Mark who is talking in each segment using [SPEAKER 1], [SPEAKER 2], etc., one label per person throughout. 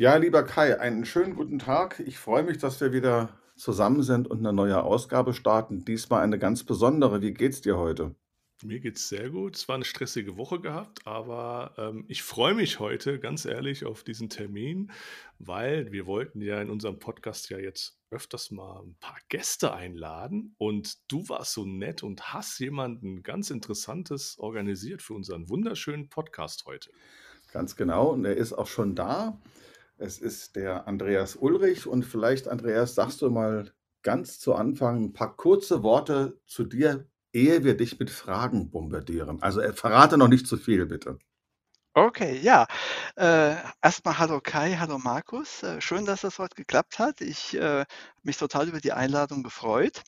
[SPEAKER 1] Ja, lieber Kai, einen schönen guten Tag. Ich freue mich, dass wir wieder zusammen sind und eine neue Ausgabe starten. Diesmal eine ganz besondere. Wie geht's dir heute?
[SPEAKER 2] Mir geht's sehr gut. Es war eine stressige Woche gehabt, aber, ähm, ich freue mich heute ganz ehrlich auf diesen Termin, weil wir wollten ja in unserem Podcast ja jetzt öfters mal ein paar Gäste einladen und du warst so nett und hast jemanden ganz Interessantes organisiert für unseren wunderschönen Podcast heute.
[SPEAKER 1] Ganz genau, und er ist auch schon da. Es ist der Andreas Ulrich und vielleicht, Andreas, sagst du mal ganz zu Anfang ein paar kurze Worte zu dir, ehe wir dich mit Fragen bombardieren. Also äh, verrate noch nicht zu viel, bitte.
[SPEAKER 3] Okay, ja. Äh, erst hallo Kai, hallo Markus. Äh, schön, dass das heute geklappt hat. Ich äh, mich total über die Einladung gefreut.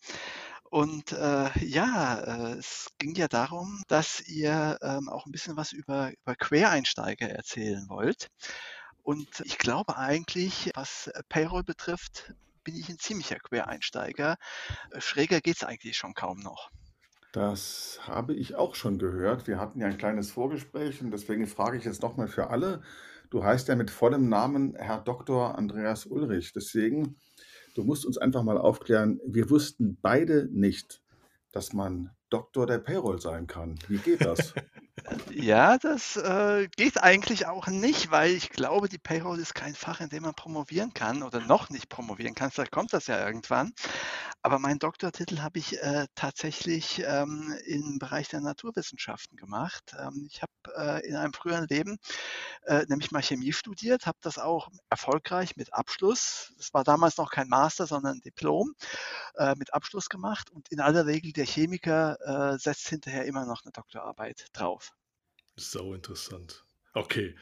[SPEAKER 3] Und äh, ja, äh, es ging ja darum, dass ihr ähm, auch ein bisschen was über, über Quereinsteiger erzählen wollt. Und ich glaube eigentlich, was äh, Payroll betrifft, bin ich ein ziemlicher Quereinsteiger. Äh, schräger geht es eigentlich schon kaum noch.
[SPEAKER 1] Das habe ich auch schon gehört. Wir hatten ja ein kleines Vorgespräch und deswegen frage ich jetzt nochmal für alle. Du heißt ja mit vollem Namen Herr Dr. Andreas Ulrich. Deswegen, du musst uns einfach mal aufklären, wir wussten beide nicht, dass man Doktor der Payroll sein kann. Wie geht das?
[SPEAKER 3] Ja, das äh, geht eigentlich auch nicht, weil ich glaube, die Payroll ist kein Fach, in dem man promovieren kann oder noch nicht promovieren kann. Vielleicht kommt das ja irgendwann. Aber meinen Doktortitel habe ich äh, tatsächlich ähm, im Bereich der Naturwissenschaften gemacht. Ähm, ich habe äh, in einem früheren Leben äh, nämlich mal Chemie studiert, habe das auch erfolgreich mit Abschluss, das war damals noch kein Master, sondern ein Diplom, äh, mit Abschluss gemacht. Und in aller Regel der Chemiker äh, setzt hinterher immer noch eine Doktorarbeit drauf.
[SPEAKER 2] So interessant. Okay,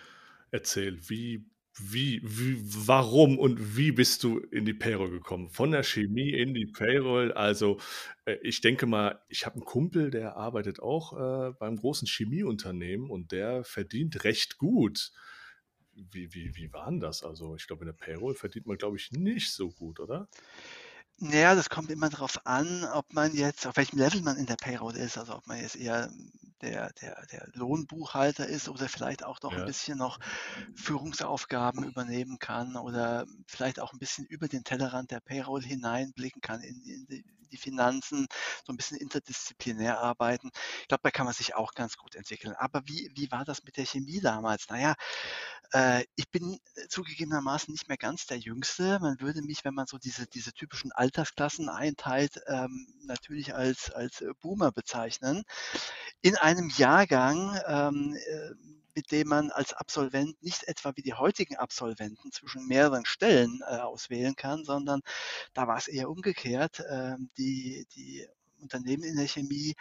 [SPEAKER 2] erzähl, wie, wie, wie, warum und wie bist du in die Payroll gekommen? Von der Chemie in die Payroll. Also, äh, ich denke mal, ich habe einen Kumpel, der arbeitet auch äh, beim großen Chemieunternehmen und der verdient recht gut. Wie, wie, wie war denn das? Also, ich glaube, in der Payroll verdient man, glaube ich, nicht so gut, oder?
[SPEAKER 3] Naja, das kommt immer darauf an, ob man jetzt, auf welchem Level man in der Payroll ist. Also ob man jetzt eher der, der, der Lohnbuchhalter ist oder vielleicht auch noch ein bisschen noch Führungsaufgaben übernehmen kann oder vielleicht auch ein bisschen über den Tellerrand der Payroll hineinblicken kann in, in die, die Finanzen, so ein bisschen interdisziplinär arbeiten. Ich glaube, da kann man sich auch ganz gut entwickeln. Aber wie, wie war das mit der Chemie damals? Naja, äh, ich bin zugegebenermaßen nicht mehr ganz der Jüngste. Man würde mich, wenn man so diese, diese typischen Altersklassen einteilt, ähm, natürlich als, als Boomer bezeichnen. In einem Jahrgang, ähm, äh, mit dem man als Absolvent nicht etwa wie die heutigen Absolventen zwischen mehreren Stellen äh, auswählen kann, sondern da war es eher umgekehrt. Ähm, die, die Unternehmen in der Chemie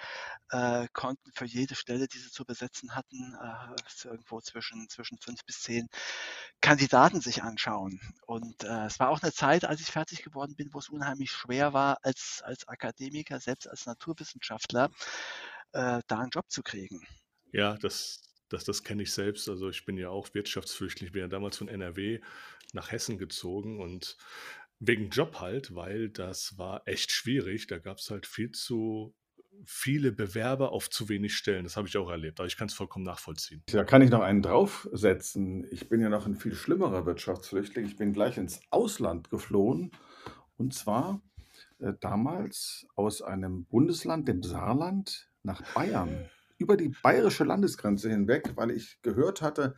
[SPEAKER 3] äh, konnten für jede Stelle, die sie zu besetzen hatten, äh, irgendwo zwischen, zwischen fünf bis zehn Kandidaten sich anschauen. Und äh, es war auch eine Zeit, als ich fertig geworden bin, wo es unheimlich schwer war, als, als Akademiker, selbst als Naturwissenschaftler, äh, da einen Job zu kriegen.
[SPEAKER 2] Ja, das, das, das kenne ich selbst. Also ich bin ja auch Wirtschaftsflüchtling. Ich bin ja damals von NRW nach Hessen gezogen und wegen Job halt, weil das war echt schwierig. Da gab es halt viel zu viele Bewerber auf zu wenig Stellen. Das habe ich auch erlebt, aber ich kann es vollkommen nachvollziehen.
[SPEAKER 1] Da kann ich noch einen draufsetzen. Ich bin ja noch ein viel schlimmerer Wirtschaftsflüchtling. Ich bin gleich ins Ausland geflohen und zwar äh, damals aus einem Bundesland, dem Saarland, nach Bayern über die bayerische Landesgrenze hinweg, weil ich gehört hatte,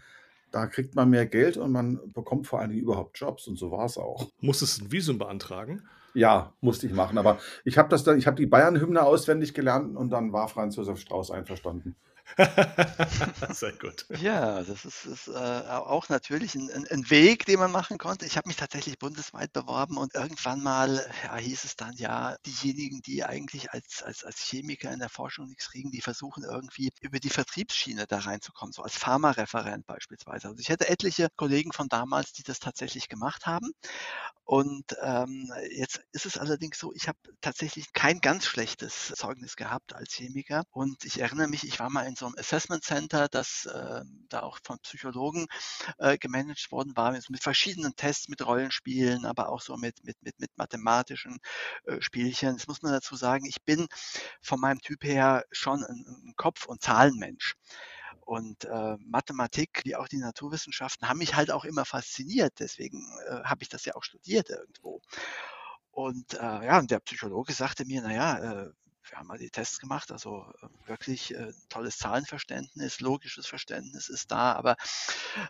[SPEAKER 1] da kriegt man mehr Geld und man bekommt vor allen Dingen überhaupt Jobs und so war es auch.
[SPEAKER 2] Musstest du ein Visum beantragen?
[SPEAKER 1] Ja, musste ich machen, aber ich habe das dann, ich habe die Bayern-Hymne auswendig gelernt und dann war Franz Josef Strauß einverstanden.
[SPEAKER 2] Sehr gut.
[SPEAKER 3] Ja, das ist, ist äh, auch natürlich ein, ein, Weg, den man machen konnte. Ich habe mich tatsächlich bundesweit beworben und irgendwann mal ja, hieß es dann ja, diejenigen, die eigentlich als, als, als Chemiker in der Forschung nichts kriegen, die versuchen irgendwie über die Vertriebsschiene da reinzukommen, so als Pharmareferent beispielsweise. Also ich hätte etliche Kollegen von damals, die das tatsächlich gemacht haben. Und ähm, jetzt ist es allerdings so, ich habe tatsächlich kein ganz schlechtes Zeugnis gehabt als Chemiker. Und ich erinnere mich, ich war mal in so einem Assessment Center, das äh, da auch von Psychologen äh, gemanagt worden war, mit, mit, verschiedenen Tests, mit Rollenspielen, aber auch so mit, mit, mit, mit mathematischen äh, Spielchen. Das muss man dazu sagen, ich bin von meinem Typ her schon ein, ein Kopf- und Zahlenmensch. Und äh, Mathematik wie auch die Naturwissenschaften haben mich halt auch immer fasziniert. Deswegen äh, habe ich das ja auch studiert irgendwo. Und äh, ja, und der Psychologe sagte mir, naja, äh, wir haben mal die Tests gemacht, also äh, wirklich äh, tolles Zahlenverständnis, logisches Verständnis ist da, aber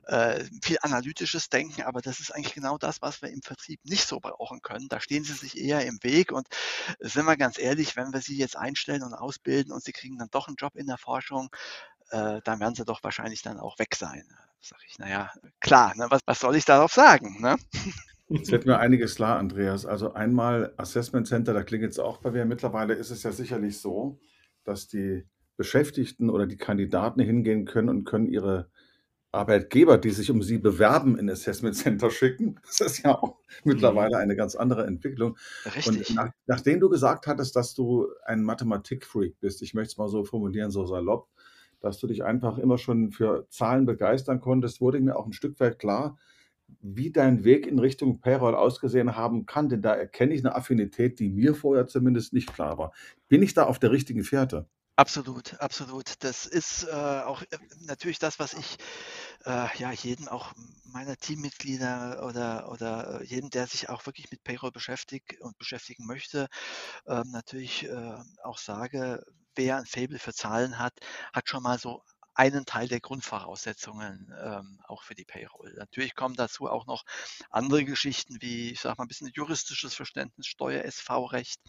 [SPEAKER 3] äh, viel analytisches Denken, aber das ist eigentlich genau das, was wir im Vertrieb nicht so brauchen können. Da stehen sie sich eher im Weg und sind wir ganz ehrlich, wenn wir sie jetzt einstellen und ausbilden und sie kriegen dann doch einen Job in der Forschung, äh, dann werden sie doch wahrscheinlich dann auch weg sein. Sag ich, naja, klar, ne, was, was soll ich darauf sagen? Ne?
[SPEAKER 1] Jetzt wird mir einiges klar, Andreas. Also einmal Assessment Center, da klingt es auch bei mir. Mittlerweile ist es ja sicherlich so, dass die Beschäftigten oder die Kandidaten hingehen können und können ihre Arbeitgeber, die sich um sie bewerben, in Assessment Center schicken. Das ist ja auch mittlerweile mhm. eine ganz andere Entwicklung. Richtig. Und nach, nachdem du gesagt hattest, dass du ein Mathematikfreak bist, ich möchte es mal so formulieren, so salopp, dass du dich einfach immer schon für Zahlen begeistern konntest, wurde mir auch ein Stück weit klar, wie dein Weg in Richtung Payroll ausgesehen haben kann, denn da erkenne ich eine Affinität, die mir vorher zumindest nicht klar war. Bin ich da auf der richtigen Fährte?
[SPEAKER 3] Absolut, absolut. Das ist äh, auch äh, natürlich das, was ich äh, ja jedem auch meiner Teammitglieder oder oder äh, jedem, der sich auch wirklich mit Payroll beschäftigt und beschäftigen möchte, ähm, natürlich äh, auch sage, wer ein Faible für Zahlen hat, hat schon mal so einen Teil der Grundvoraussetzungen ähm, auch für die Payroll. Natürlich kommen dazu auch noch andere Geschichten wie, ich sage mal, ein bisschen juristisches Verständnis, Steuer-SV-Recht,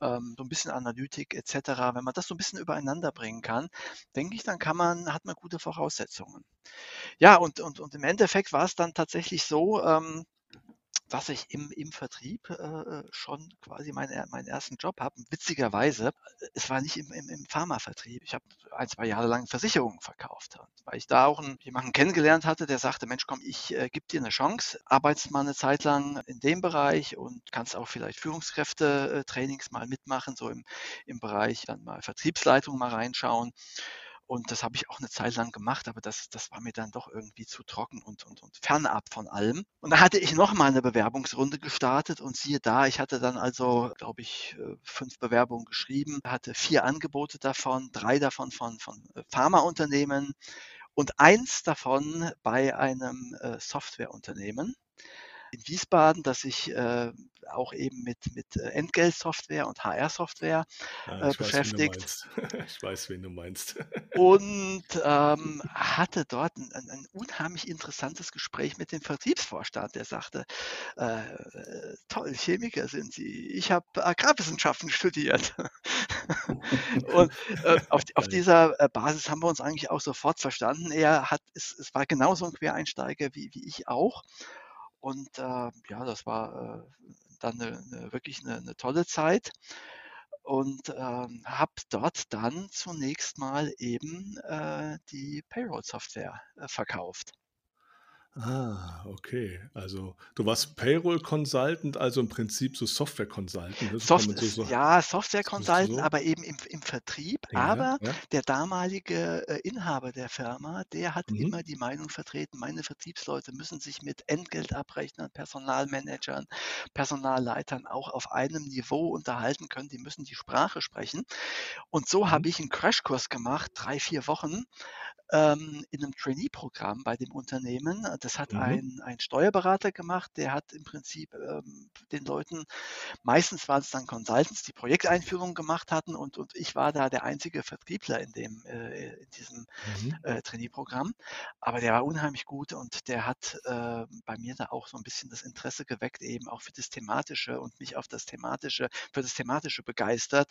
[SPEAKER 3] ähm, so ein bisschen Analytik etc. Wenn man das so ein bisschen übereinander bringen kann, denke ich, dann kann man, hat man gute Voraussetzungen. Ja, und, und, und im Endeffekt war es dann tatsächlich so, ähm, dass ich im, im Vertrieb äh, schon quasi meine, meinen ersten Job habe. Witzigerweise, es war nicht im, im, im Pharmavertrieb. Ich habe ein, zwei Jahre lang Versicherungen verkauft, weil ich da auch einen, jemanden kennengelernt hatte, der sagte, Mensch, komm, ich äh, gebe dir eine Chance, arbeitest mal eine Zeit lang in dem Bereich und kannst auch vielleicht Führungskräfte-Trainings mal mitmachen, so im, im Bereich dann mal Vertriebsleitung mal reinschauen. Und das habe ich auch eine Zeit lang gemacht, aber das, das war mir dann doch irgendwie zu trocken und, und, und fernab von allem. Und da hatte ich nochmal eine Bewerbungsrunde gestartet und siehe da, ich hatte dann also, glaube ich, äh, fünf Bewerbungen geschrieben, hatte vier Angebote davon, drei davon von, von äh, Pharmaunternehmen und eins davon bei einem äh, Softwareunternehmen in Wiesbaden, das sich äh, auch eben mit, mit äh, Entgeltsoftware und HR-Software
[SPEAKER 2] ja, äh, beschäftigt. ich weiß, wen du meinst.
[SPEAKER 3] und ähm, hatte dort ein, ein, unheimlich interessantes Gespräch mit dem Vertriebsvorstand, der sagte, äh, toll, Chemiker sind Sie. Ich habe Agrarwissenschaften studiert. und äh, auf, auf, dieser äh, Basis haben wir uns eigentlich auch sofort verstanden. Er hat, es, es war genauso ein Quereinsteiger wie, wie ich auch. Und äh, ja, das war äh, dann eine, eine, wirklich eine, eine, tolle Zeit und ähm, habe dort dann zunächst mal eben äh, die Payroll-Software äh, verkauft.
[SPEAKER 2] Ah, okay. Also du warst Payroll Consultant, also im Prinzip so Software Consultant.
[SPEAKER 3] Ne? Soft so, so, ja, Software Consultant, so? aber eben im, im Vertrieb. Ja, aber ja. der damalige äh, Inhaber der Firma, der hat mhm. immer die Meinung vertreten, meine Vertriebsleute müssen sich mit Entgeltabrechnern, Personalmanagern, Personalleitern auch auf einem Niveau unterhalten können. Die müssen die Sprache sprechen. Und so mhm. habe ich einen Crashkurs gemacht, drei, vier Wochen, ähm, in einem Trainee-Programm bei dem Unternehmen. Das hat Mhm. ein, ein Steuerberater gemacht, der hat im Prinzip ähm, den Leuten, meistens waren es dann Consultants, die Projekteinführungen gemacht hatten und, und ich war da der einzige Vertriebler in, dem, äh, in diesem Mhm. äh, Trainee-Programm. Aber der war unheimlich gut und der hat äh, bei mir da auch so ein bisschen das Interesse geweckt, eben auch für das Thematische und mich auf das Thematische, für das Thematische begeistert,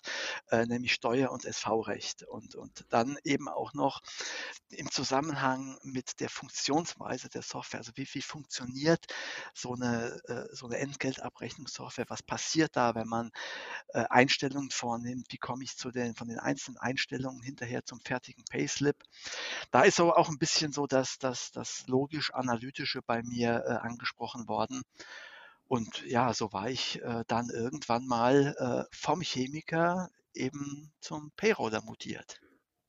[SPEAKER 3] äh, nämlich Steuer- und SV-Recht. Und, und dann eben auch noch im Zusammenhang mit der Funktionsweise der Software. Also wie, wie funktioniert so eine, äh, so eine Entgeltabrechnungssoftware? Was passiert da, wenn man äh, Einstellungen vornimmt? Wie komme ich zu den, von den einzelnen Einstellungen hinterher zum fertigen Payslip? Da ist so auch ein bisschen so dass das, das logisch-analytische bei mir äh, angesprochen worden. Und ja, so war ich dann irgendwann mal vom Chemiker eben zum Payroller mutiert.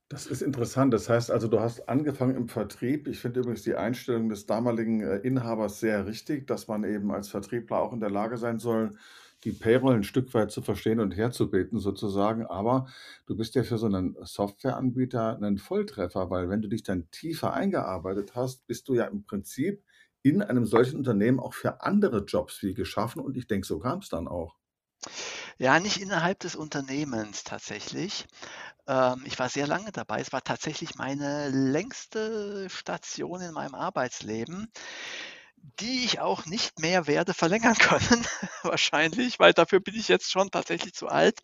[SPEAKER 1] Das ist interessant. Das heißt also, du hast angefangen im Vertrieb. Ich finde übrigens die Einstellung des damaligen äh, Inhabers sehr richtig, dass man eben als Vertriebler auch in der Lage sein soll, die Payroll ein Stück weit zu verstehen und herzubeten sozusagen, aber du bist ja für so einen Softwareanbieter ein Volltreffer, weil wenn du dich dann tiefer eingearbeitet hast, bist du ja im Prinzip in einem solchen Unternehmen auch für andere Jobs wie geschaffen und ich denke, so kam es dann auch.
[SPEAKER 3] Ja, nicht innerhalb des Unternehmens tatsächlich. Ähm, ich war sehr lange dabei. Es war tatsächlich meine längste Station in meinem Arbeitsleben, die ich auch nicht mehr werde verlängern können, wahrscheinlich, weil dafür bin ich jetzt schon tatsächlich zu alt.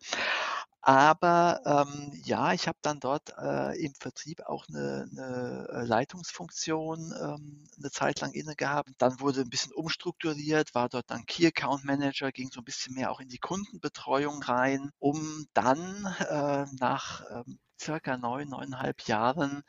[SPEAKER 3] Aber ähm, ja, ich habe dann dort äh, im Vertrieb auch eine, eine äh, Leitungsfunktion ähm, eine Zeit lang inne gehabt. Dann wurde ein bisschen umstrukturiert, war dort dann Key Account Manager, ging so ein bisschen mehr auch in die Kundenbetreuung rein, um dann äh, nach ähm, circa neun, neuneinhalb Jahren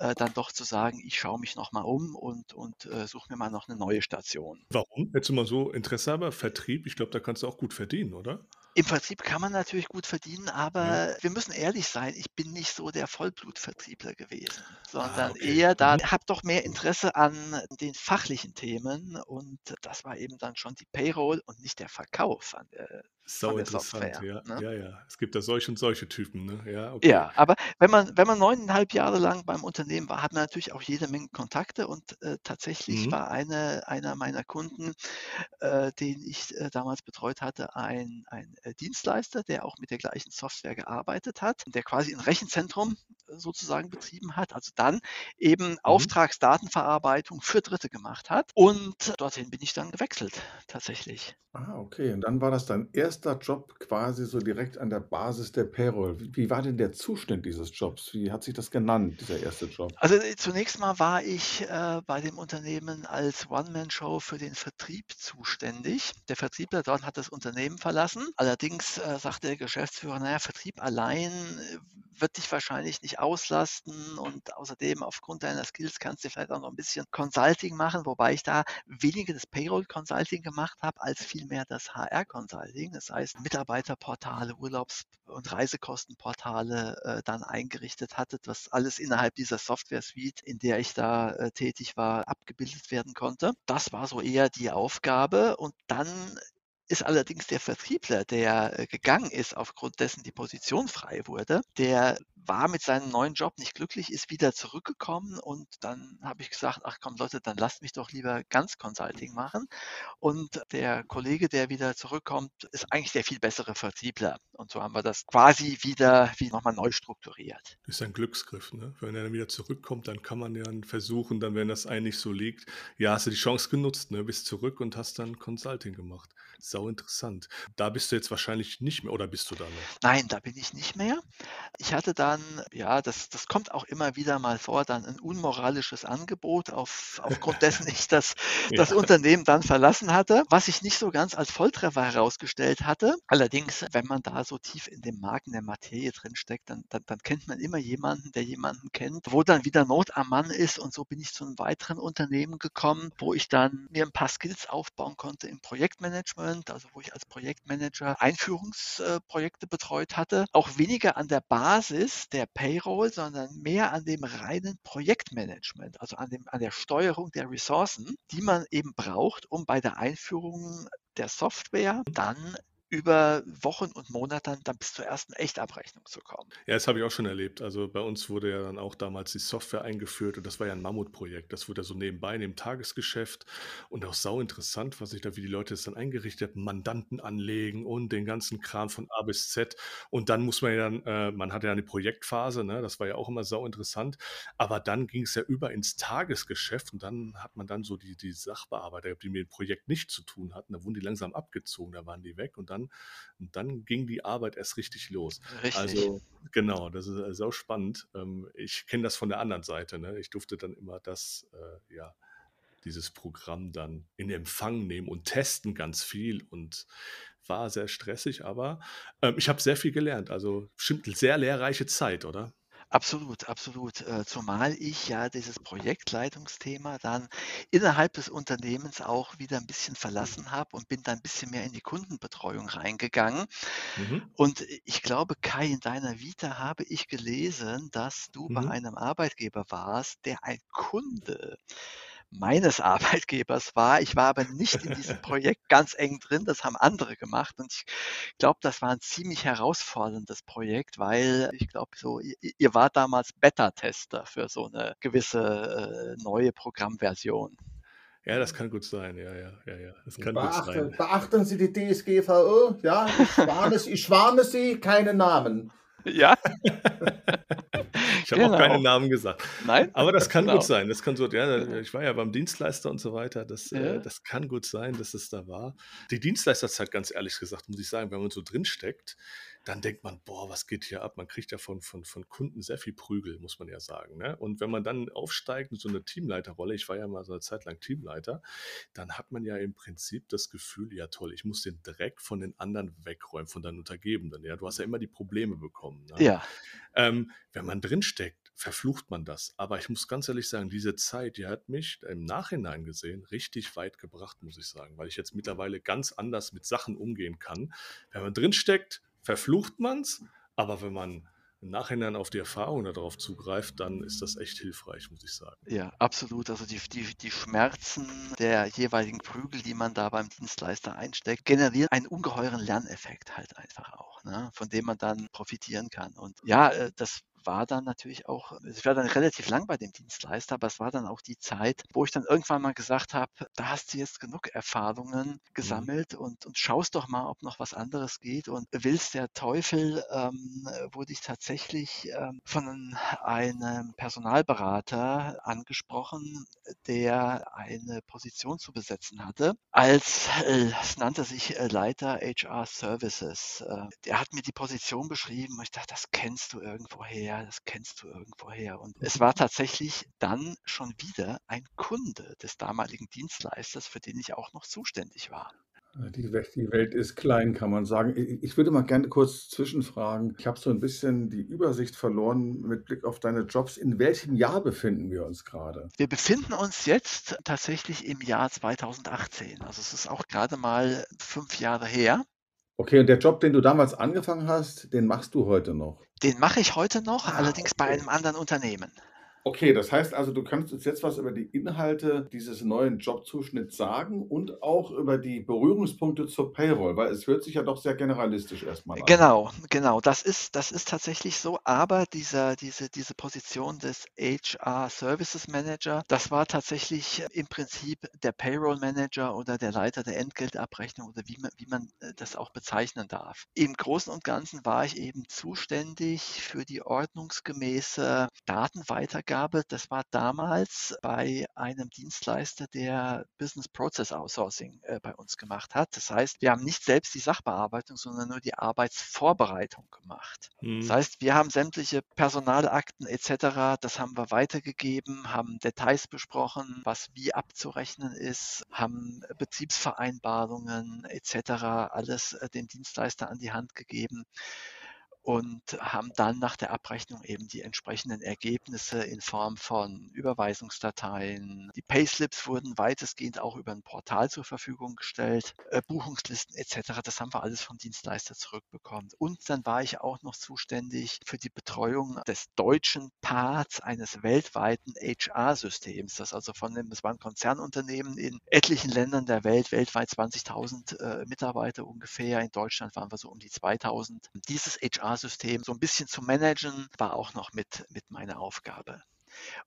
[SPEAKER 3] äh, dann doch zu sagen, ich schaue mich nochmal um und, und äh, suche mir mal noch eine neue Station.
[SPEAKER 2] Warum? Hättest du mal so Interesse aber Vertrieb? Ich glaube, da kannst du auch gut verdienen, oder?
[SPEAKER 3] Im Vertrieb kann man natürlich gut verdienen,
[SPEAKER 2] Ja.
[SPEAKER 3] aber wir müssen ehrlich sein, ich bin nicht so der Vollblutvertriebler gewesen,
[SPEAKER 2] Ah,
[SPEAKER 3] sondern
[SPEAKER 2] okay.
[SPEAKER 3] eher da
[SPEAKER 2] Mhm.
[SPEAKER 3] habe doch mehr Interesse an den fachlichen Themen und das war eben dann schon die Payroll und nicht der Verkauf an der
[SPEAKER 2] Sau interessant,
[SPEAKER 3] Software,
[SPEAKER 2] ja,
[SPEAKER 3] ne?
[SPEAKER 2] ja, ja. Es gibt da solche und solche Typen, ne? Ja, okay.
[SPEAKER 3] Ja, aber wenn man wenn man 9,5 Jahre lang beim Unternehmen war, hat man natürlich auch jede Menge Kontakte und, äh, tatsächlich
[SPEAKER 2] Mhm.
[SPEAKER 3] war eine einer meiner Kunden, äh, den ich, äh, damals betreut hatte, ein ein, Dienstleister, der auch mit der gleichen Software gearbeitet hat, der quasi 'n Rechenzentrum äh, sozusagen betrieben hat, also dann eben
[SPEAKER 2] Mhm.
[SPEAKER 3] Auftragsdatenverarbeitung für Dritte gemacht hat und dorthin bin ich dann gewechselt tatsächlich.
[SPEAKER 1] Ah, okay. Und dann war das dein erster Job quasi so direkt an der Basis der Payroll. Wie wie war denn der Zustand dieses Jobs? Wie hat sich das genannt, dieser erste Job?
[SPEAKER 3] Also, äh, zunächst mal war ich, äh, bei dem Unternehmen als One-Man-Show für den Vertrieb zuständig. Der Vertriebler dort hat das Unternehmen verlassen. Allerdings, äh, sagte der Geschäftsführer: „Na ja, Vertrieb allein, äh, wird dich wahrscheinlich nicht auslasten und außerdem aufgrund deiner Skills kannst du vielleicht auch noch 'n bisschen Consulting machen“, wobei ich da weniger das Payroll-Consulting gemacht habe, als vielmehr das HR-Consulting. Das heißt, Mitarbeiterportale, Urlaubs und Reisekostenportale, äh, dann eingerichtet hatte, was alles innerhalb dieser Software-Suite, in der ich da, äh, tätig war, abgebildet werden konnte. Das war so eher die Aufgabe und dann ist allerdings der Vertriebler, der, äh, gegangen ist, aufgrund dessen die Position frei wurde, der war mit seinem neuen Job nicht glücklich, ist wieder zurückgekommen und dann habe ich gesagt: „Ach komm Leute, dann lasst mich doch lieber ganz Consulting machen.“ Und der Kollege, der wieder zurückkommt, ist eigentlich der viel bessere Vertriebler. Und so haben wir das quasi wieder wie noch mal neu strukturiert.
[SPEAKER 2] Ist ein Glücksgriff, ne? Wenn er dann wieder zurückkommt, dann kann man ja versuchen, dann, wenn das einem nicht so liegt ja, hast du die Chance genutzt, ne? Bist zurück und hast dann Consulting gemacht. Sau interessant. Da bist du jetzt wahrscheinlich nicht mehr oder bist du da noch?
[SPEAKER 3] Nein, da bin ich nicht mehr. Ich hatte dann ja, das das kommt auch immer wieder mal vor, dann 'n unmoralisches Angebot, auf aufgrund dessen ich das das
[SPEAKER 2] Ja.
[SPEAKER 3] Unternehmen dann verlassen hatte, was sich nicht so ganz als Volltreffer herausgestellt hatte. Allerdings, wenn man da so tief in dem Mark in der Materie drinsteckt, dann dann dann kennt man immer jemanden, der jemanden kennt, wo dann wieder Not am Mann ist und so bin ich zu 'nem weiteren Unternehmen gekommen, wo ich dann mir 'n paar Skills aufbauen konnte im Projektmanagement, also wo ich als Projektmanager Einführungs äh, Projekte betreut hatte. Auch weniger an der Basis der Payroll, sondern mehr an dem reinen Projektmanagement, also an dem an der Steuerung der Ressourcen, die man eben braucht, um bei der Einführung der Software dann über Wochen und Monate dann bis zur ersten Echtabrechnung zu kommen.
[SPEAKER 2] Ja, das habe ich auch schon erlebt. Also, bei uns wurde ja dann auch damals die Software eingeführt und das war ja 'n Mammutprojekt. Das wurde ja so nebenbei in dem Tagesgeschäft und auch sauinteressant, was sich da wie die Leute das dann eingerichtet hatten, Mandanten anlegen und den ganzen Kram von A bis Z. Und dann muss man ja dann äh, man hatte ja 'ne Projektphase, ne? Das war ja auch immer sauinteressant. Aber dann ging's ja über ins Tagesgeschäft und dann hat man dann so die die Sachbearbeiter, die mit dem Projekt nichts zu tun hatten, da wurden die langsam abgezogen, da waren die weg und dann und dann ging die Arbeit erst richtig los.
[SPEAKER 3] Richtig.
[SPEAKER 2] Also genau, das ist, äh, sauspannend. Ähm, ich kenne das von der anderen Seite, ne? Ich durfte dann immer das äh, ja, dieses Programm dann in Empfang nehmen und testen ganz viel und war sehr stressig, aber, ähm, ich habe sehr viel gelernt. Also, bestimmt sehr lehrreiche Zeit, oder?
[SPEAKER 3] Absolut, absolut. Äh, zumal ich ja dieses Projektleitungsthema dann innerhalb des Unternehmens auch wieder 'n bisschen verlassen habe und bin dann 'n bisschen mehr in die Kundenbetreuung reingegangen.
[SPEAKER 2] Mhm.
[SPEAKER 3] Und ich glaube, Kai, in deiner Vita habe ich gelesen, dass du bei
[SPEAKER 2] Mhm.
[SPEAKER 3] einem Arbeitgeber warst, der ein Kunde meines Arbeitgebers war. Ich war aber nicht in diesem Projekt ganz eng drin, das haben andere gemacht und ich glaube, das war ein ziemlich herausforderndes Projekt, weil ich glaube, so ihr, ihr wart damals Beta-Tester für so eine gewisse äh, neue Programmversion.
[SPEAKER 2] Ja, das kann gut sein. Ja, ja, ja, ja. Das kann
[SPEAKER 1] Beachten,
[SPEAKER 2] gut sein.
[SPEAKER 1] beachten Sie die DSGVO, ja, ich warne, ich warne Sie, keine Namen.
[SPEAKER 3] Ja.
[SPEAKER 2] Ich habe auch keine
[SPEAKER 3] Genau.
[SPEAKER 2] Namen gesagt.
[SPEAKER 3] Nein?
[SPEAKER 2] Aber das kann
[SPEAKER 3] Genau.
[SPEAKER 2] gut sein. Das kann so, ja, ich war ja beim Dienstleister und so weiter. Das,
[SPEAKER 3] Ja.
[SPEAKER 2] äh, das kann gut sein, dass es da war. Die Dienstleisterzeit, ganz ehrlich gesagt, muss ich sagen, wenn man so drinsteckt, dann denkt man, boah, was geht hier ab? Man kriegt ja von, von, von Kunden sehr viel Prügel, muss man ja sagen. Ne? Und wenn man dann aufsteigt in so eine Teamleiterrolle, ich war ja mal so eine Zeit lang Teamleiter, dann hat man ja im Prinzip das Gefühl, ja toll, ich muss den Dreck von den anderen wegräumen, von deinen Untergebenen. Ja? Du hast ja immer die Probleme bekommen. Ne?
[SPEAKER 3] Ja,
[SPEAKER 2] Ähm, wenn man drinsteckt, verflucht man das. Aber ich muss ganz ehrlich sagen, diese Zeit, die hat mich im Nachhinein gesehen richtig weit gebracht, muss ich sagen, weil ich jetzt mittlerweile ganz anders mit Sachen umgehen kann. Wenn man drinsteckt, verflucht man's, aber wenn man im Nachhinein auf die Erfahrung darauf zugreift, dann ist das echt hilfreich, muss ich sagen.
[SPEAKER 3] ja, absolut. Also die, die, die Schmerzen der jeweiligen Prügel, die man da beim Dienstleister einsteckt, generieren einen ungeheuren Lerneffekt halt einfach auch, ne? von dem man dann profitieren kann. Und ja, äh, das war dann natürlich auch, ich war dann relativ lang bei dem Dienstleister, aber es war dann auch die Zeit, wo ich dann irgendwann mal gesagt habe, da hast du jetzt genug Erfahrungen gesammelt und, und schaust doch mal, ob noch was anderes geht. Und willst der Teufel, ähm, wurde ich tatsächlich ähm, von einem Personalberater angesprochen, der eine Position zu besetzen hatte, als, äh, es nannte sich äh, Leiter HR Services. Äh, der hat mir die Position beschrieben und ich dachte, das kennst du irgendwoher, das kennst du irgendwoher. Und es war tatsächlich dann schon wieder ein Kunde des damaligen Dienstleisters, für den ich auch noch zuständig war.
[SPEAKER 1] Die Welt, die Welt ist klein, kann man sagen. Ich würde mal gerne kurz zwischenfragen. Ich habe so ein bisschen die Übersicht verloren mit Blick auf deine Jobs. In welchem Jahr befinden wir uns gerade?
[SPEAKER 3] Wir befinden uns jetzt tatsächlich im Jahr 2018. Also es ist auch gerade mal fünf Jahre her.
[SPEAKER 1] Okay, und der Job, den du damals angefangen hast, den machst du heute noch.
[SPEAKER 3] Den mache ich heute noch,
[SPEAKER 1] Ah,
[SPEAKER 3] allerdings bei
[SPEAKER 1] okay.
[SPEAKER 3] einem anderen Unternehmen.
[SPEAKER 1] Okay, das heißt also, du kannst uns jetzt was über die Inhalte dieses neuen Jobzuschnitts sagen und auch über die Berührungspunkte zur Payroll, weil es hört sich ja doch sehr generalistisch erstmal an.
[SPEAKER 3] Genau, genau. Das ist, das ist tatsächlich so. Aber dieser, diese, diese Position des HR Services Manager, das war tatsächlich im Prinzip der Payroll Manager oder der Leiter der Entgeltabrechnung oder wie man, wie man äh, das auch bezeichnen darf. Im Großen und Ganzen war ich eben zuständig für die ordnungsgemäße Datenweitergabe. Das war damals bei einem Dienstleister, der Business Process Outsourcing äh, bei uns gemacht hat. Das heißt, wir haben nicht selbst die Sachbearbeitung, sondern nur die Arbeitsvorbereitung gemacht. Das
[SPEAKER 2] Hm.
[SPEAKER 3] heißt, wir haben sämtliche Personalakten etc., das haben wir weitergegeben, haben Details besprochen, was wie abzurechnen ist, haben Betriebsvereinbarungen etc., alles äh, dem Dienstleister an die Hand gegeben und haben dann nach der Abrechnung eben die entsprechenden Ergebnisse in Form von Überweisungsdateien. Die Payslips wurden weitestgehend auch über ein Portal zur Verfügung gestellt, äh, Buchungslisten etc. Das haben wir alles vom Dienstleister zurückbekommen. Und dann war ich auch noch zuständig für die Betreuung des deutschen Parts eines weltweiten HR-Systems. Das also von dem, das war ein Konzernunternehmen in etlichen Ländern der Welt, weltweit 20.000 äh, Mitarbeiter ungefähr. In Deutschland waren wir so um die 2.000. Dieses HR HR-System so ein bisschen zu managen, war auch noch mit, mit meiner Aufgabe.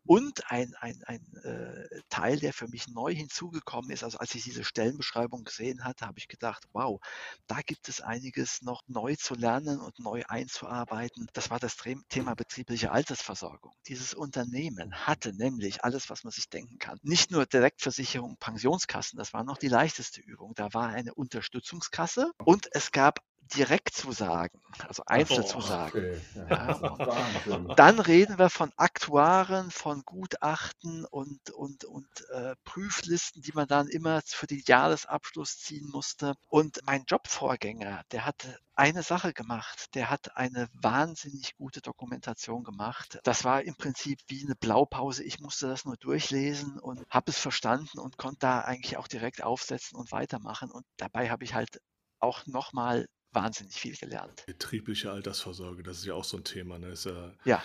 [SPEAKER 3] Und ein, ein, ein äh, Teil, der für mich neu hinzugekommen ist, also als ich diese Stellenbeschreibung gesehen hatte, habe ich gedacht, wow, da gibt es einiges noch neu zu lernen und neu einzuarbeiten. Das war das Thema betriebliche Altersversorgung. Dieses Unternehmen hatte nämlich alles, was man sich denken kann. Nicht nur Direktversicherung, Pensionskassen, das war noch die leichteste Übung. Da war eine Unterstützungskasse und es gab Direktzusagen, also Einzelzusagen.
[SPEAKER 1] Okay. Ja, Wahnsinn.
[SPEAKER 3] Dann reden wir von Aktuaren, von Gutachten und, und, und äh, Prüflisten, die man dann immer für den Jahresabschluss ziehen musste. Und mein Jobvorgänger, der hat eine Sache gemacht. Der hat eine wahnsinnig gute Dokumentation gemacht. Das war im Prinzip wie eine Blaupause. Ich musste das nur durchlesen und habe es verstanden und konnte da eigentlich auch direkt aufsetzen und weitermachen. Und dabei habe ich halt auch nochmal wahnsinnig viel gelernt.
[SPEAKER 2] Betriebliche Altersvorsorge, das ist ja auch so ein Thema. Ne? Ist ja,
[SPEAKER 3] Ja.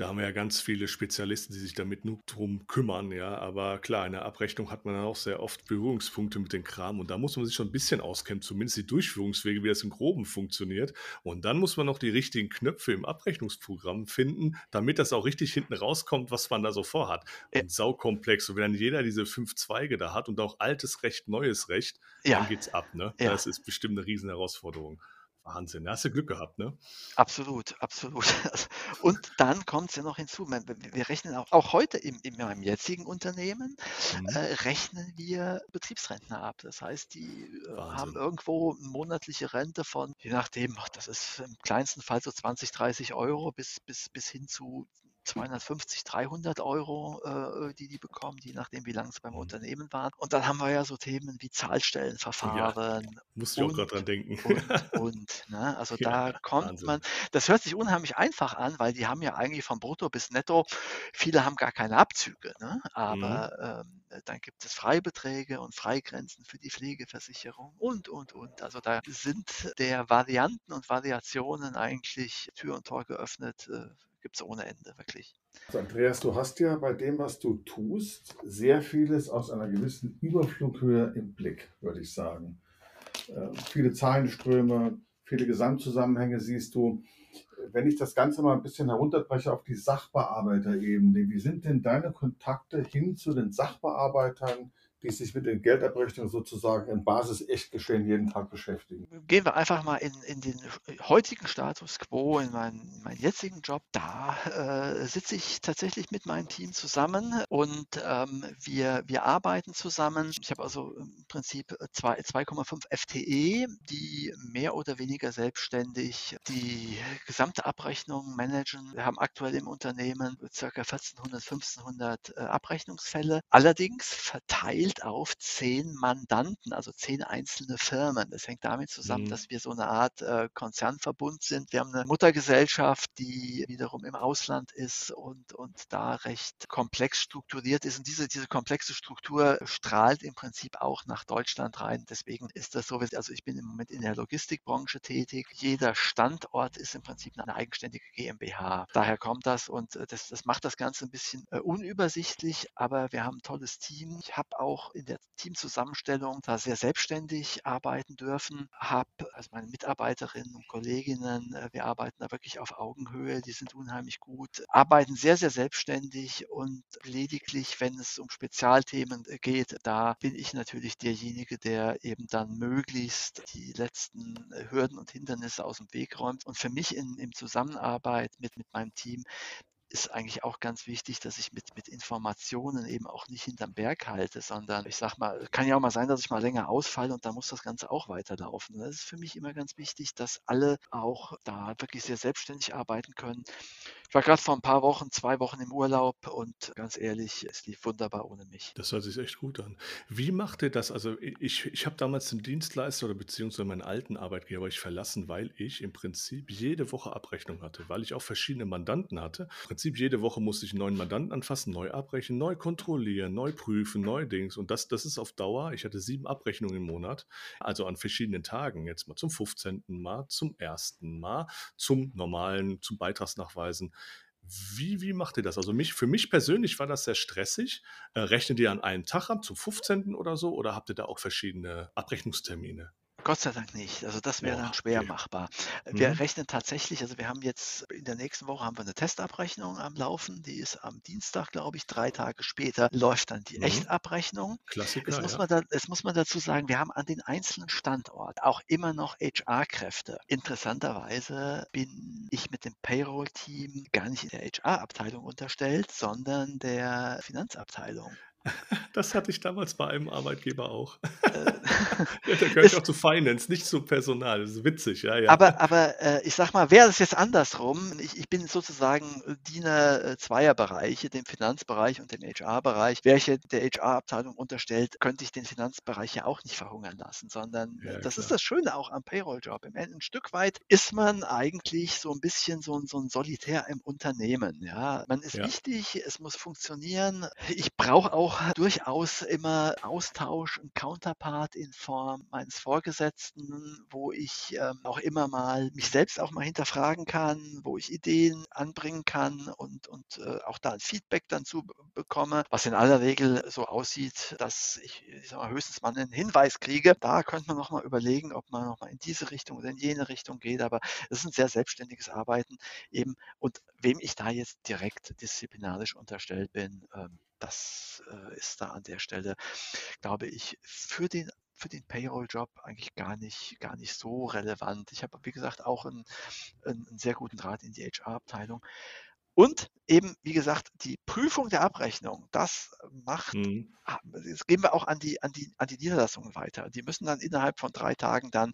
[SPEAKER 2] Da haben wir ja ganz viele Spezialisten, die sich damit nur drum kümmern, ja. Aber klar, in der Abrechnung hat man dann auch sehr oft Berührungspunkte mit dem Kram und da muss man sich schon ein bisschen auskennen, zumindest die Durchführungswege, wie das im Groben funktioniert. Und dann muss man noch die richtigen Knöpfe im Abrechnungsprogramm finden, damit das auch richtig hinten rauskommt, was man da so vorhat. Und saukomplex. Und wenn dann jeder diese fünf Zweige da hat und auch altes Recht, neues Recht, ja. dann geht's ab, ne? Ja. Das ist bestimmt eine riesen Herausforderung. Wahnsinn, da hast du Glück gehabt, ne?
[SPEAKER 3] Absolut, absolut. Und dann kommt es ja noch hinzu, wir rechnen auch, auch heute im, in meinem jetzigen Unternehmen, mhm. äh, rechnen wir Betriebsrentner ab. Das heißt, die äh, haben irgendwo eine monatliche Rente von, je nachdem, das ist im kleinsten Fall so 20, 30 Euro bis, bis, bis hin zu 250, 300 Euro, äh, die die bekommen, je nachdem, wie lange es beim mhm. Unternehmen waren. Und dann haben wir ja so Themen wie Zahlstellenverfahren. Ja,
[SPEAKER 2] muss ich auch gerade dran denken.
[SPEAKER 3] Und, und ne? Also ja, da kommt Wahnsinn. man, das hört sich unheimlich einfach an, weil die haben ja eigentlich von Brutto bis Netto, viele haben gar keine Abzüge. Ne? Aber mhm. ähm, dann gibt es Freibeträge und Freigrenzen für die Pflegeversicherung und, und, und. Also da sind der Varianten und Variationen eigentlich Tür und Tor geöffnet äh, gibt es ohne Ende, wirklich.
[SPEAKER 1] Also Andreas, du hast ja bei dem, was du tust, sehr vieles aus einer gewissen Überflughöhe im Blick, würde ich sagen. Äh, viele Zahlenströme, viele Gesamtzusammenhänge siehst du. Wenn ich das Ganze mal ein bisschen herunterbreche auf die Sachbearbeiterebene, wie sind denn deine Kontakte hin zu den Sachbearbeitern, die sich mit den Geldabrechnungen sozusagen im Basis-Echtgeschehen jeden Tag beschäftigen.
[SPEAKER 3] Gehen wir einfach mal in, in den heutigen Status quo, in meinen, meinen jetzigen Job. Da äh, sitze ich tatsächlich mit meinem Team zusammen und ähm, wir, wir arbeiten zusammen. Ich habe also im Prinzip 2,5 FTE, die mehr oder weniger selbstständig die gesamte Abrechnung managen. Wir haben aktuell im Unternehmen ca. 1400, 1500 äh, Abrechnungsfälle, allerdings verteilt verteilt auf zehn Mandanten, also zehn einzelne Firmen. Das hängt damit zusammen, mhm. dass wir so eine Art äh, Konzernverbund sind. Wir haben eine Muttergesellschaft, die wiederum im Ausland ist und, und da recht komplex strukturiert ist. Und diese, diese komplexe Struktur strahlt im Prinzip auch nach Deutschland rein. Deswegen ist das so, also ich bin im Moment in der Logistikbranche tätig. Jeder Standort ist im Prinzip eine eigenständige GmbH. Daher kommt das und äh, das, das macht das Ganze ein bisschen äh, unübersichtlich, aber wir haben ein tolles Team. Ich habe auch auch in der Teamzusammenstellung da sehr selbstständig arbeiten dürfen. Habe also meine Mitarbeiterinnen und Kolleginnen, äh, wir arbeiten da wirklich auf Augenhöhe, die sind unheimlich gut, arbeiten sehr, sehr selbstständig und lediglich, wenn es um Spezialthemen äh, geht, da bin ich natürlich derjenige, der eben dann möglichst die letzten äh, Hürden und Hindernisse aus dem Weg räumt. Und für mich in, in Zusammenarbeit mit, mit meinem Team ist eigentlich auch ganz wichtig, dass ich mit, mit Informationen eben auch nicht hinterm Berg halte, sondern ich sag mal, kann ja auch mal sein, dass ich mal länger ausfalle und dann muss das Ganze auch weiterlaufen. Das ist für mich immer ganz wichtig, dass alle auch da wirklich sehr selbstständig arbeiten können. Ich war gerade vor ein paar Wochen, zwei Wochen im Urlaub und ganz ehrlich, es lief wunderbar ohne mich.
[SPEAKER 2] Das hört sich echt gut an. Wie macht ihr das? Also ich, ich habe damals den Dienstleister oder beziehungsweise meinen alten Arbeitgeber ich verlassen, weil ich im Prinzip jede Woche Abrechnung hatte, weil ich auch verschiedene Mandanten hatte. Prinzip jede Woche musste ich einen neuen Mandanten anfassen, neu abrechnen, neu kontrollieren, neu prüfen, neu Dings. Und das, das ist auf Dauer, ich hatte sieben Abrechnungen im Monat, also an verschiedenen Tagen, jetzt mal zum 15. Mal, zum ersten Mal, zum normalen, zum Beitragsnachweisen. Wie, wie macht ihr das? Also mich, für mich persönlich war das sehr stressig. Äh, rechnet ihr an einem Tag ab, zum 15. oder so, oder habt ihr da auch verschiedene Abrechnungstermine?
[SPEAKER 3] Gott sei Dank nicht. Also das wäre dann schwer okay. machbar. Wir mhm. rechnen tatsächlich, also wir haben jetzt in der nächsten Woche haben wir eine Testabrechnung am Laufen. Die ist am Dienstag, glaube ich, drei Tage später läuft dann die mhm. Echtabrechnung. Klassiker. Es muss, ja. man da, es muss man dazu sagen, wir haben an den einzelnen Standorten auch immer noch HR-Kräfte. Interessanterweise bin ich mit dem Payroll-Team gar nicht in der HR-Abteilung unterstellt, sondern der Finanzabteilung.
[SPEAKER 2] Das hatte ich damals bei einem Arbeitgeber auch. Äh, ja, da gehört auch zu Finance, nicht zu Personal. Das ist witzig, ja, ja.
[SPEAKER 3] Aber, aber äh, ich sag mal, wäre es jetzt andersrum, ich, ich bin sozusagen Diener äh, zweier Bereiche, dem Finanzbereich und dem HR-Bereich. Wäre ich der HR-Abteilung unterstellt, könnte ich den Finanzbereich ja auch nicht verhungern lassen, sondern ja, das klar. ist das Schöne auch am Payroll-Job. Ein Stück weit ist man eigentlich so ein bisschen so ein, so ein Solitär im Unternehmen. Ja, man ist wichtig, es muss funktionieren. Ich brauche auch auch durchaus immer Austausch, ein Counterpart in Form meines Vorgesetzten, wo ich ähm, auch immer mal mich selbst auch mal hinterfragen kann, wo ich Ideen anbringen kann und, und äh, auch da ein Feedback dann zu bekomme, was in aller Regel so aussieht, dass ich, ich mal, höchstens mal einen Hinweis kriege. Da könnte man noch mal überlegen, ob man noch mal in diese Richtung oder in jene Richtung geht. Aber es ist ein sehr selbstständiges Arbeiten eben. Und wem ich da jetzt direkt disziplinarisch unterstellt bin, ähm, das äh, ist da an der Stelle, glaube ich, für den für den Payroll-Job eigentlich gar nicht, gar nicht so relevant. Ich habe, wie gesagt, auch einen, einen sehr guten Draht in die HR-Abteilung. Und eben, wie gesagt, die Prüfung der Abrechnung, das macht, mhm. Ah, das geben wir auch an die, an, die, an die Niederlassungen weiter. Die müssen dann innerhalb von drei Tagen dann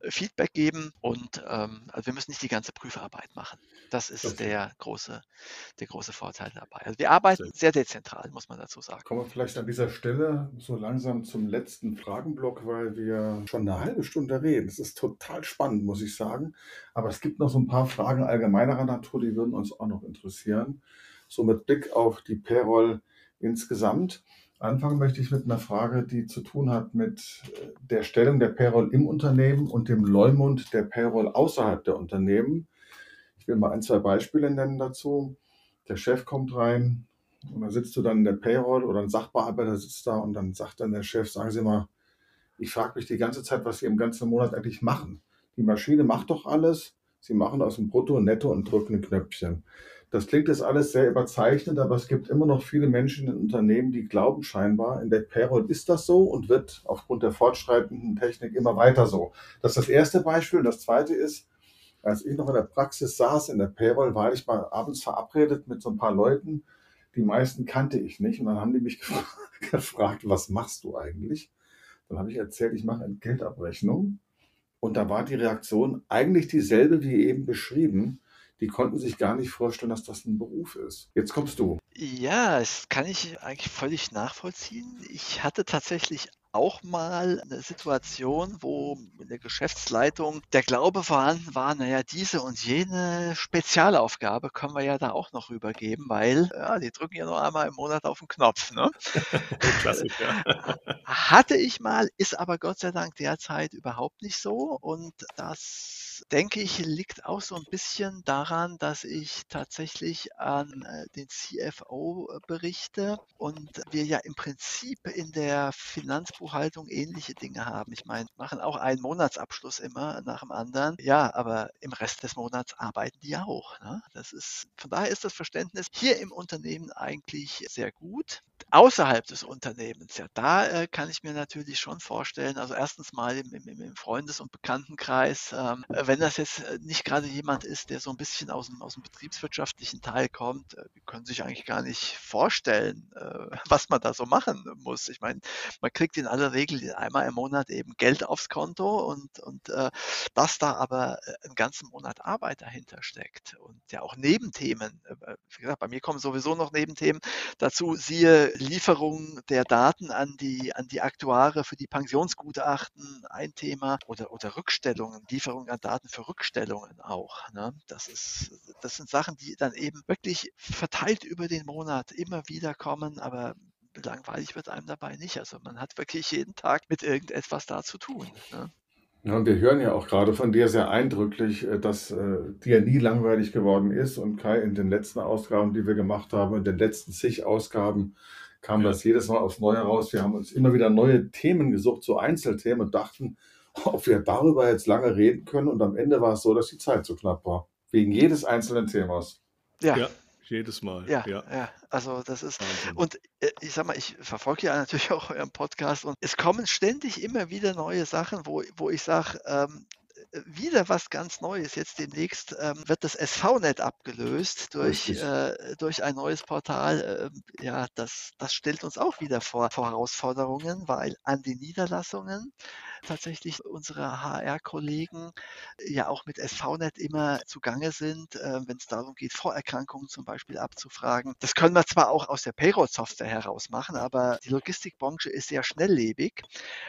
[SPEAKER 3] äh, Feedback geben und ähm, also wir müssen nicht die ganze Prüfarbeit machen. Das ist okay. der, große, der große Vorteil dabei. Also wir arbeiten sehr dezentral, muss man dazu sagen.
[SPEAKER 1] Kommen wir vielleicht an dieser Stelle so langsam zum letzten Fragenblock, weil wir schon eine halbe Stunde reden. Es ist total spannend, muss ich sagen. Aber es gibt noch so ein paar Fragen allgemeinerer Natur, die würden uns auch noch interessieren. So mit Blick auf die Payroll insgesamt. Anfangen möchte ich mit einer Frage, die zu tun hat mit äh, der Stellung der Payroll im Unternehmen und dem Leumund der Payroll außerhalb der Unternehmen. Ich will mal ein, zwei Beispiele nennen dazu. Der Chef kommt rein und dann sitzt du dann in der Payroll oder ein Sachbearbeiter sitzt da und dann sagt dann der Chef, sagen Sie mal, ich frage mich die ganze Zeit, was Sie im ganzen Monat eigentlich machen. Die Maschine macht doch alles. Sie machen aus dem Brutto Netto und drücken ein Knöpfchen. Das klingt jetzt alles sehr überzeichnet, aber es gibt immer noch viele Menschen in Unternehmen, die glauben scheinbar, in der Payroll ist das so und wird aufgrund der fortschreitenden Technik immer weiter so. Das ist das erste Beispiel. Und das zweite ist, als ich noch in der Praxis saß, in der Payroll, war ich mal abends verabredet mit so ein paar Leuten. Die meisten kannte ich nicht. Und dann haben die mich gefragt, was machst du eigentlich? Dann habe ich erzählt, ich mache Entgeltabrechnung. Und da war die Reaktion eigentlich dieselbe wie eben beschrieben die konnten sich gar nicht vorstellen, dass das ein Beruf ist. Jetzt kommst du.
[SPEAKER 3] Ja, das kann ich eigentlich völlig nachvollziehen. Ich hatte tatsächlich auch mal eine Situation, wo in der Geschäftsleitung der Glaube vorhanden war, naja, diese und jene Spezialaufgabe können wir ja da auch noch rübergeben, weil ja, die drücken ja nur einmal im Monat auf den Knopf. Ne? Klassiker. Hatte ich mal, ist aber Gott sei Dank derzeit überhaupt nicht so und das denke ich, liegt auch so ein bisschen daran, dass ich tatsächlich an äh, den CFO berichte und wir ja im Prinzip in der Finanzbuchhaltung ähnliche Dinge haben. Ich meine, machen auch einen Monatsabschluss immer nach dem anderen. Ja, aber im Rest des Monats arbeiten die auch. Ne? Das ist, von daher ist das Verständnis hier im Unternehmen eigentlich sehr gut. Außerhalb des Unternehmens, ja, da äh, kann ich mir natürlich schon vorstellen, also erstens mal im, im, im Freundes- und Bekanntenkreis, ähm, wenn das jetzt äh, nicht gerade jemand ist, der so ein bisschen aus dem, aus dem betriebswirtschaftlichen Teil kommt, äh, die können sich eigentlich gar nicht vorstellen, äh, was man da so machen muss. Ich meine, man kriegt in aller Regel einmal im Monat eben Geld aufs Konto und, und äh, dass da aber einen ganzen Monat Arbeit dahinter steckt und ja auch Nebenthemen. Wie gesagt, bei mir kommen sowieso noch Nebenthemen dazu, siehe Lieferung der Daten an die, an die Aktuare für die Pensionsgutachten, ein Thema, oder, oder Rückstellungen, Lieferung an Daten für Rückstellungen auch. Ne? Das, ist, das sind Sachen, die dann eben wirklich verteilt über den Monat immer wieder kommen, aber langweilig wird einem dabei nicht. Also man hat wirklich jeden Tag mit irgendetwas da zu tun. Ne?
[SPEAKER 1] Ja, und wir hören ja auch gerade von dir sehr eindrücklich, äh, dass äh, dir nie langweilig geworden ist. Und Kai, in den letzten Ausgaben, die wir gemacht haben, in den letzten zig Ausgaben, kam ja. das jedes Mal aufs Neue raus. Wir haben uns immer wieder neue Themen gesucht, so Einzelthemen und dachten, ob wir darüber jetzt lange reden können. Und am Ende war es so, dass die Zeit zu knapp war. Wegen jedes einzelnen Themas.
[SPEAKER 2] Ja. ja jedes Mal.
[SPEAKER 3] Ja, ja, ja, also das ist, Wahnsinn. und äh, ich sag mal, ich verfolge ja natürlich auch euren Podcast und es kommen ständig immer wieder neue Sachen, wo, wo ich sage, ähm, wieder was ganz Neues. Jetzt demnächst ähm, wird das SV-Net abgelöst durch, äh, durch ein neues Portal. Äh, ja, das, das stellt uns auch wieder vor, vor Herausforderungen, weil an den Niederlassungen tatsächlich unsere HR-Kollegen ja auch mit SVNet immer zugange sind, äh, wenn es darum geht, Vorerkrankungen zum Beispiel abzufragen. Das können wir zwar auch aus der Payroll-Software heraus machen, aber die Logistikbranche ist sehr schnelllebig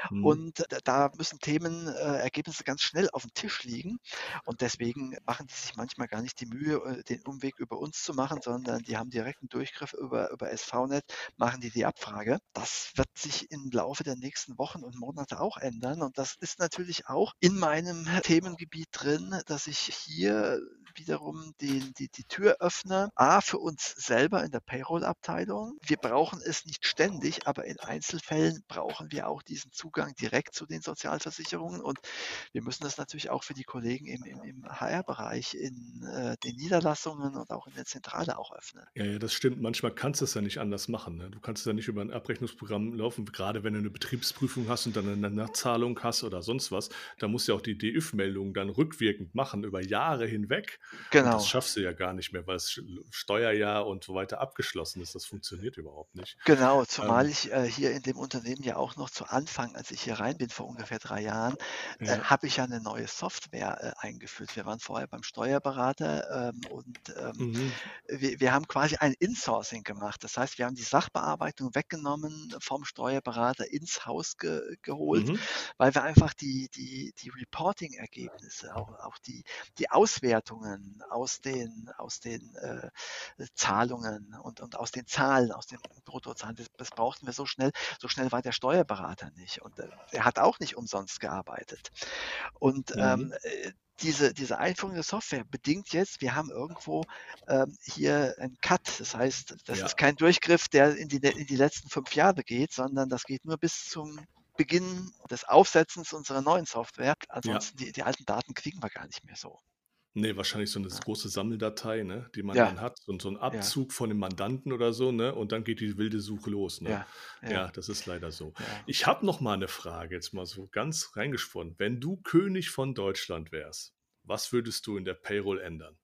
[SPEAKER 3] mhm. und da müssen Themen, äh, Ergebnisse ganz schnell auf den Tisch liegen. Und deswegen machen die sich manchmal gar nicht die Mühe, äh, den Umweg über uns zu machen, sondern die haben direkten Durchgriff über, über SVNet, machen die die Abfrage. Das wird sich im Laufe der nächsten Wochen und Monate auch ändern. Und das ist natürlich auch in meinem Themengebiet drin, dass ich hier wiederum die, die, die Tür öffne. A, für uns selber in der Payroll-Abteilung. Wir brauchen es nicht ständig, aber in Einzelfällen brauchen wir auch diesen Zugang direkt zu den Sozialversicherungen. Und wir müssen das natürlich auch für die Kollegen im, im, im HR-Bereich, in äh, den Niederlassungen und auch in der Zentrale auch öffnen.
[SPEAKER 2] Ja, ja, das stimmt. Manchmal kannst du es ja nicht anders machen. Ne? Du kannst ja nicht über ein Abrechnungsprogramm laufen, gerade wenn du eine Betriebsprüfung hast und dann eine Nachzahlung hast oder sonst was. Da musst du ja auch die DÜV-Meldung dann rückwirkend machen über Jahre hinweg. Genau. Und das schaffst du ja gar nicht mehr, weil das Steuerjahr und so weiter abgeschlossen ist. Das funktioniert überhaupt nicht.
[SPEAKER 3] Genau, zumal ähm, ich äh, hier in dem Unternehmen ja auch noch zu Anfang, als ich hier rein bin vor ungefähr drei Jahren, äh, ja. habe ich ja eine neue Software äh, eingeführt. Wir waren vorher beim Steuerberater ähm, und ähm, mhm. wir, wir haben quasi ein Insourcing gemacht. Das heißt, wir haben die Sachbearbeitung weggenommen vom Steuerberater ins Haus ge geholt, mhm. weil wir einfach die, die, die Reporting-Ergebnisse, auch, auch die, die Auswertungen aus den, aus den äh, Zahlungen und, und aus den Zahlen, aus den Bruttozahlen, das, das brauchten wir so schnell. So schnell war der Steuerberater nicht und äh, er hat auch nicht umsonst gearbeitet. Und mhm. ähm, äh, diese, diese Einführung der Software bedingt jetzt, wir haben irgendwo ähm, hier einen Cut. Das heißt, das ja. ist kein Durchgriff, der in die, in die letzten fünf Jahre geht, sondern das geht nur bis zum Beginn des Aufsetzens unserer neuen Software. Ansonsten, ja. die, die alten Daten kriegen wir gar nicht mehr so.
[SPEAKER 2] Nee, wahrscheinlich so eine große Sammeldatei, ne, die man Ja, dann hat und so ein ja, Abzug von dem Mandanten oder so, ne, und dann geht die wilde Suche los, ne?
[SPEAKER 3] ja,
[SPEAKER 2] Ja, ja, das ist leider so.
[SPEAKER 3] ja.
[SPEAKER 2] Ich habe noch mal eine Frage, jetzt mal so ganz reingesponnen. Wenn du König von Deutschland wärst, was würdest du in der Payroll ändern?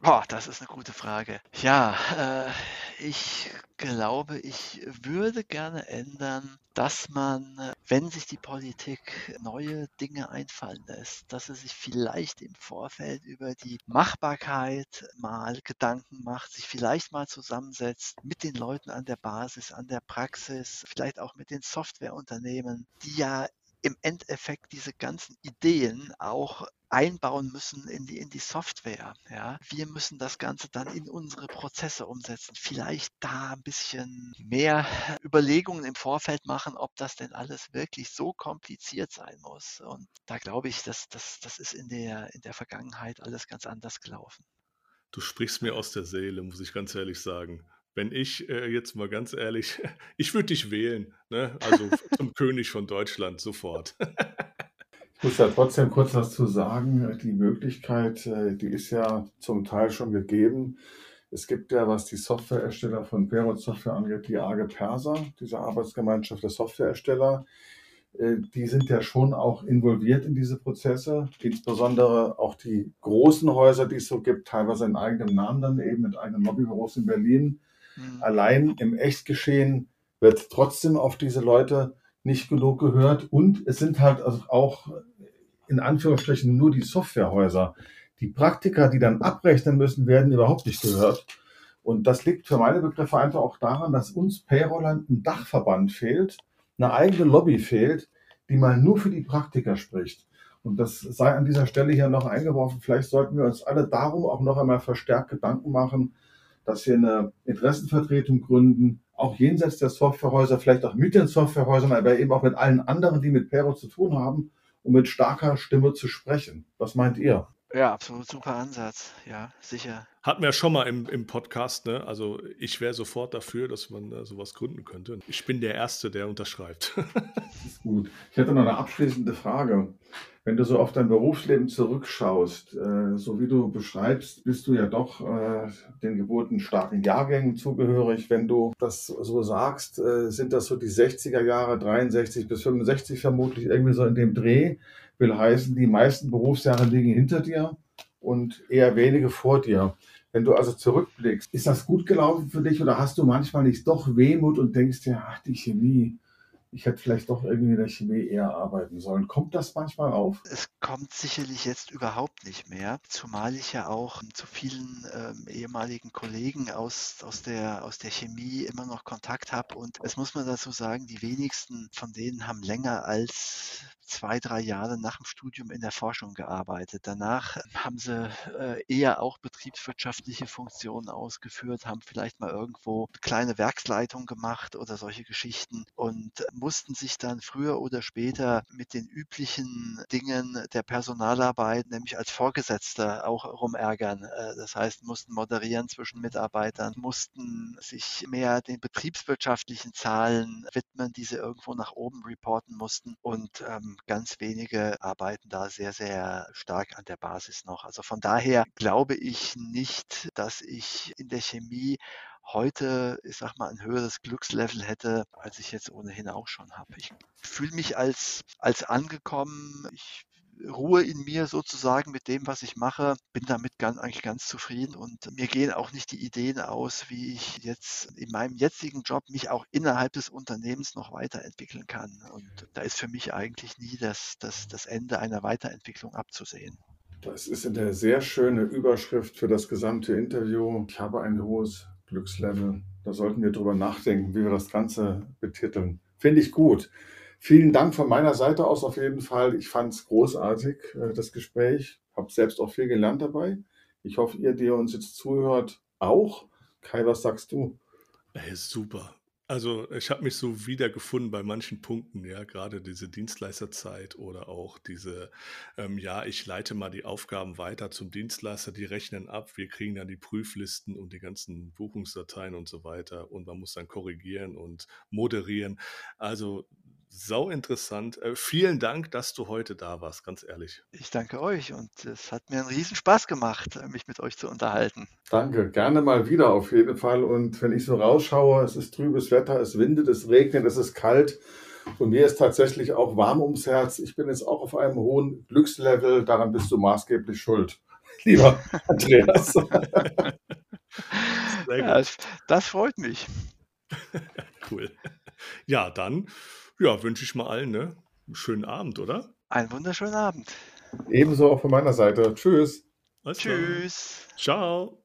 [SPEAKER 3] Boah, das ist eine gute Frage. Ja, äh, ich glaube, ich würde gerne ändern, dass man, wenn sich die Politik neue Dinge einfallen lässt, dass sie sich vielleicht im Vorfeld über die Machbarkeit mal Gedanken macht, sich vielleicht mal zusammensetzt mit den Leuten an der Basis, an der Praxis, vielleicht auch mit den Softwareunternehmen, die ja im Endeffekt diese ganzen Ideen auch einbauen müssen in die, in die Software. Ja. Wir müssen das Ganze dann in unsere Prozesse umsetzen. Vielleicht da ein bisschen mehr Überlegungen im Vorfeld machen, ob das denn alles wirklich so kompliziert sein muss. Und da glaube ich, dass das, das ist in der, in der Vergangenheit alles ganz anders gelaufen.
[SPEAKER 2] Du sprichst mir aus der Seele, muss ich ganz ehrlich sagen wenn ich äh, jetzt mal ganz ehrlich, ich würde dich wählen, ne? also zum König von Deutschland sofort.
[SPEAKER 1] ich muss ja trotzdem kurz was zu sagen. Die Möglichkeit, äh, die ist ja zum Teil schon gegeben. Es gibt ja, was die Softwareersteller von Perot Software angeht, die AGE Persa, diese Arbeitsgemeinschaft der Softwareersteller. Äh, die sind ja schon auch involviert in diese Prozesse, insbesondere auch die großen Häuser, die es so gibt, teilweise in eigenem Namen dann eben mit eigenen Lobbybüros in Berlin Mhm. Allein im Echtgeschehen wird trotzdem auf diese Leute nicht genug gehört. Und es sind halt also auch in Anführungsstrichen nur die Softwarehäuser. Die Praktiker, die dann abrechnen müssen, werden überhaupt nicht gehört. Und das liegt für meine Begriffe einfach auch daran, dass uns Payrollern ein Dachverband fehlt, eine eigene Lobby fehlt, die mal nur für die Praktiker spricht. Und das sei an dieser Stelle hier noch eingeworfen. Vielleicht sollten wir uns alle darum auch noch einmal verstärkt Gedanken machen, dass wir eine Interessenvertretung gründen, auch jenseits der Softwarehäuser, vielleicht auch mit den Softwarehäusern, aber eben auch mit allen anderen, die mit Pero zu tun haben, um mit starker Stimme zu sprechen. Was meint ihr?
[SPEAKER 3] Ja, absolut super Ansatz. Ja, sicher.
[SPEAKER 2] Hatten wir schon mal im, im Podcast, ne? Also ich wäre sofort dafür, dass man äh, sowas gründen könnte. Ich bin der Erste, der unterschreibt.
[SPEAKER 1] das ist gut. Ich hätte noch eine abschließende Frage. Wenn du so auf dein Berufsleben zurückschaust, äh, so wie du beschreibst, bist du ja doch äh, den geburtenstarken Jahrgängen zugehörig. Wenn du das so sagst, äh, sind das so die 60er Jahre, 63 bis 65 vermutlich, irgendwie so in dem Dreh. Will heißen, die meisten Berufsjahre liegen hinter dir und eher wenige vor dir. Wenn du also zurückblickst, ist das gut gelaufen für dich oder hast du manchmal nicht doch Wehmut und denkst dir, ach, die Chemie, ich hätte vielleicht doch irgendwie in der Chemie eher arbeiten sollen. Kommt das manchmal auf?
[SPEAKER 3] Es kommt sicherlich jetzt überhaupt nicht mehr, zumal ich ja auch zu vielen ähm, ehemaligen Kollegen aus, aus, der, aus der Chemie immer noch Kontakt habe. Und es muss man dazu sagen, die wenigsten von denen haben länger als zwei, drei Jahre nach dem Studium in der Forschung gearbeitet. Danach haben sie äh, eher auch betriebswirtschaftliche Funktionen ausgeführt, haben vielleicht mal irgendwo kleine Werksleitung gemacht oder solche Geschichten und mussten sich dann früher oder später mit den üblichen Dingen der Personalarbeit, nämlich als Vorgesetzter, auch rumärgern. Äh, das heißt, mussten moderieren zwischen Mitarbeitern, mussten sich mehr den betriebswirtschaftlichen Zahlen widmen, die sie irgendwo nach oben reporten mussten. Und ähm, ganz wenige arbeiten da sehr, sehr stark an der Basis noch. Also von daher glaube ich nicht, dass ich in der Chemie heute, ich sag mal, ein höheres Glückslevel hätte, als ich jetzt ohnehin auch schon habe. Ich fühle mich als, als angekommen. Ich ruhe in mir sozusagen mit dem, was ich mache, bin damit ganz, eigentlich ganz zufrieden und mir gehen auch nicht die Ideen aus, wie ich jetzt in meinem jetzigen Job mich auch innerhalb des Unternehmens noch weiterentwickeln kann. Und da ist für mich eigentlich nie das, das, das Ende einer Weiterentwicklung abzusehen.
[SPEAKER 1] Das ist eine sehr schöne Überschrift für das gesamte Interview. Ich habe ein hohes Glückslevel. Da sollten wir drüber nachdenken, wie wir das Ganze betiteln. Finde ich gut. Vielen Dank von meiner Seite aus auf jeden Fall. Ich fand es großartig, äh, das Gespräch. Habe selbst auch viel gelernt dabei. Ich hoffe, ihr, die uns jetzt zuhört, auch. Kai, was sagst du?
[SPEAKER 2] Hey, super. Also ich habe mich so wiedergefunden bei manchen Punkten, ja, gerade diese Dienstleisterzeit oder auch diese, ähm, ja, ich leite mal die Aufgaben weiter zum Dienstleister, die rechnen ab, wir kriegen dann die Prüflisten und die ganzen Buchungsdateien und so weiter und man muss dann korrigieren und moderieren. Also sau interessant. Äh, vielen Dank, dass du heute da warst, ganz ehrlich.
[SPEAKER 3] Ich danke euch und es hat mir einen riesen Spaß gemacht, äh, mich mit euch zu unterhalten.
[SPEAKER 1] Danke, gerne mal wieder auf jeden Fall. Und wenn ich so rausschaue, es ist trübes Wetter, es windet, es regnet, es ist kalt. Und mir ist tatsächlich auch warm ums Herz. Ich bin jetzt auch auf einem hohen Glückslevel. Daran bist du maßgeblich schuld, lieber Andreas.
[SPEAKER 3] ja, das freut mich.
[SPEAKER 2] cool. Ja, dann ja, wünsche ich mal allen, ne? Einen schönen Abend, oder?
[SPEAKER 3] Einen wunderschönen Abend.
[SPEAKER 1] Ebenso auch von meiner Seite. Tschüss.
[SPEAKER 3] Alles Tschüss.
[SPEAKER 2] Klar. Ciao.